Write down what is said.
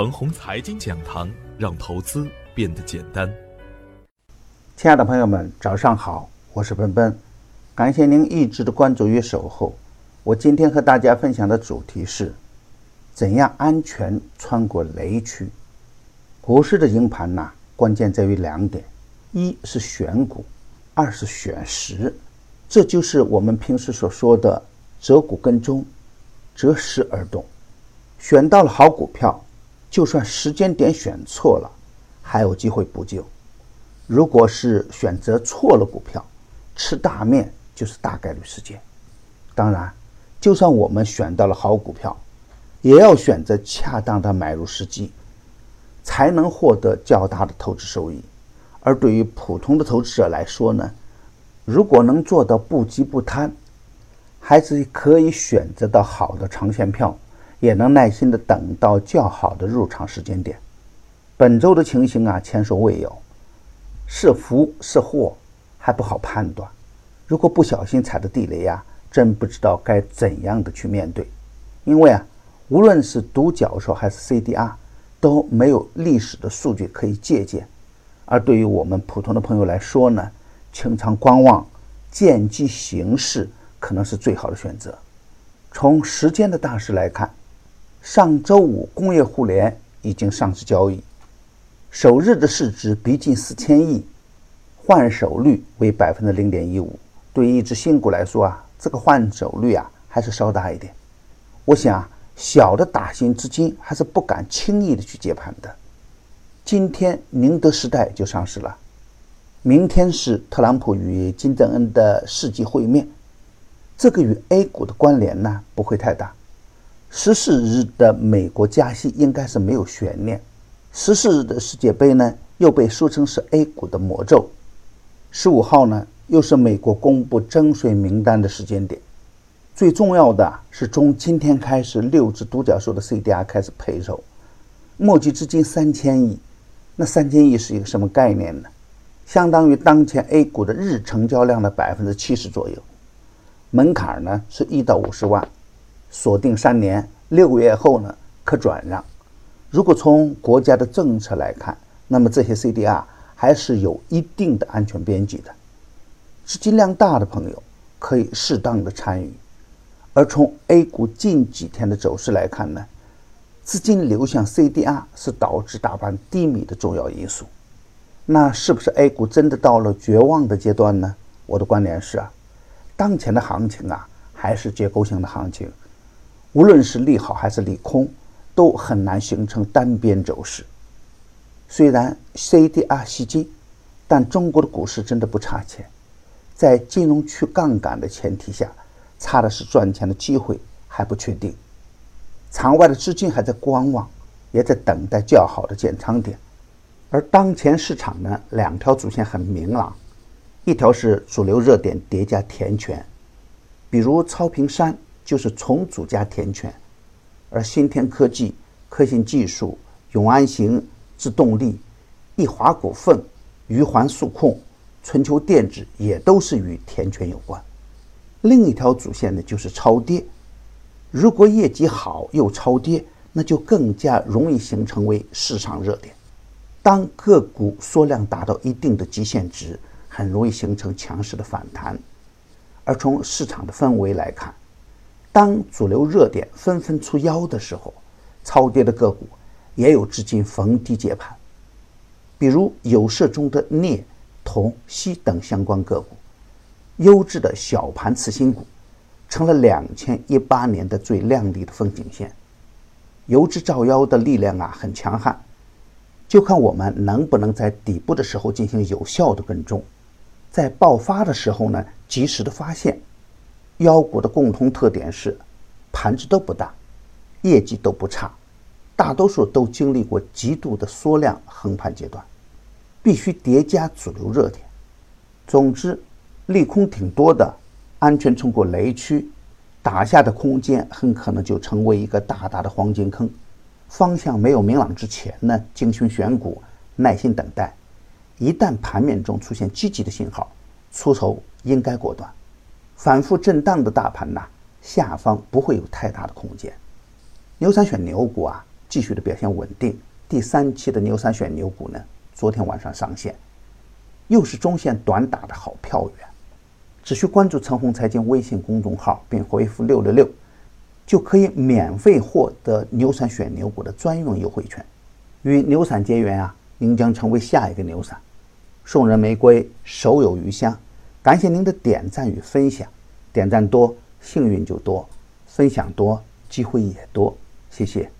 腾宏财经讲堂，让投资变得简单。亲爱的朋友们，早上好，我是奔奔，感谢您一直的关注与守候。我今天和大家分享的主题是：怎样安全穿过雷区？股市的赢盘呐，关键在于两点：一是选股，二是选时。这就是我们平时所说的择股跟踪，择时而动。选到了好股票。就算时间点选错了，还有机会补救。如果是选择错了股票，吃大面就是大概率事件。当然，就算我们选到了好股票，也要选择恰当的买入时机，才能获得较大的投资收益。而对于普通的投资者来说呢，如果能做到不急不贪，还是可以选择到好的长线票。也能耐心的等到较好的入场时间点。本周的情形啊，前所未有，是福是祸还不好判断。如果不小心踩的地雷呀，真不知道该怎样的去面对。因为啊，无论是独角兽还是 CDR，都没有历史的数据可以借鉴。而对于我们普通的朋友来说呢，清仓观望，见机行事，可能是最好的选择。从时间的大势来看。上周五，工业互联已经上市交易，首日的市值逼近四千亿，换手率为百分之零点一五。对于一只新股来说啊，这个换手率啊还是稍大一点。我想啊，小的打新资金还是不敢轻易的去接盘的。今天宁德时代就上市了，明天是特朗普与金正恩的世纪会面，这个与 A 股的关联呢不会太大。十四日的美国加息应该是没有悬念。十四日的世界杯呢，又被说成是 A 股的魔咒。十五号呢，又是美国公布征税名单的时间点。最重要的是，从今天开始，六只独角兽的 CDR 开始配售，募集资金三千亿。那三千亿是一个什么概念呢？相当于当前 A 股的日成交量的百分之七十左右。门槛呢是一到五十万。锁定三年，六个月后呢可转让。如果从国家的政策来看，那么这些 CDR 还是有一定的安全边际的。资金量大的朋友可以适当的参与。而从 A 股近几天的走势来看呢，资金流向 CDR 是导致大盘低迷的重要因素。那是不是 A 股真的到了绝望的阶段呢？我的观点是啊，当前的行情啊还是结构性的行情。无论是利好还是利空，都很难形成单边走势。虽然 CDR 吸金，但中国的股市真的不差钱。在金融去杠杆的前提下，差的是赚钱的机会还不确定。场外的资金还在观望，也在等待较好的建仓点。而当前市场呢，两条主线很明朗：一条是主流热点叠加填权，比如超频山。就是重组加填权，而新天科技、科信技术、永安行、自动力、易华股份、余环数控、春秋电子也都是与填权有关。另一条主线呢，就是超跌。如果业绩好又超跌，那就更加容易形成为市场热点。当个股缩量达到一定的极限值，很容易形成强势的反弹。而从市场的氛围来看，当主流热点纷纷出妖的时候，超跌的个股也有资金逢低接盘，比如有色中的镍、铜、锡等相关个股，优质的小盘次新股，成了两千一八年的最亮丽的风景线。游资造妖的力量啊很强悍，就看我们能不能在底部的时候进行有效的跟踪，在爆发的时候呢及时的发现。妖股的共同特点是，盘子都不大，业绩都不差，大多数都经历过极度的缩量横盘阶段，必须叠加主流热点。总之，利空挺多的，安全冲过雷区，打下的空间很可能就成为一个大大的黄金坑。方向没有明朗之前呢，精心选股，耐心等待，一旦盘面中出现积极的信号，出手应该果断。反复震荡的大盘呐，下方不会有太大的空间。牛散选牛股啊，继续的表现稳定。第三期的牛散选牛股呢，昨天晚上上线，又是中线短打的好票源。只需关注陈红财经微信公众号，并回复六六六，就可以免费获得牛散选牛股的专用优惠券。与牛散结缘啊，您将成为下一个牛散。送人玫瑰，手有余香。感谢您的点赞与分享，点赞多，幸运就多；分享多，机会也多。谢谢。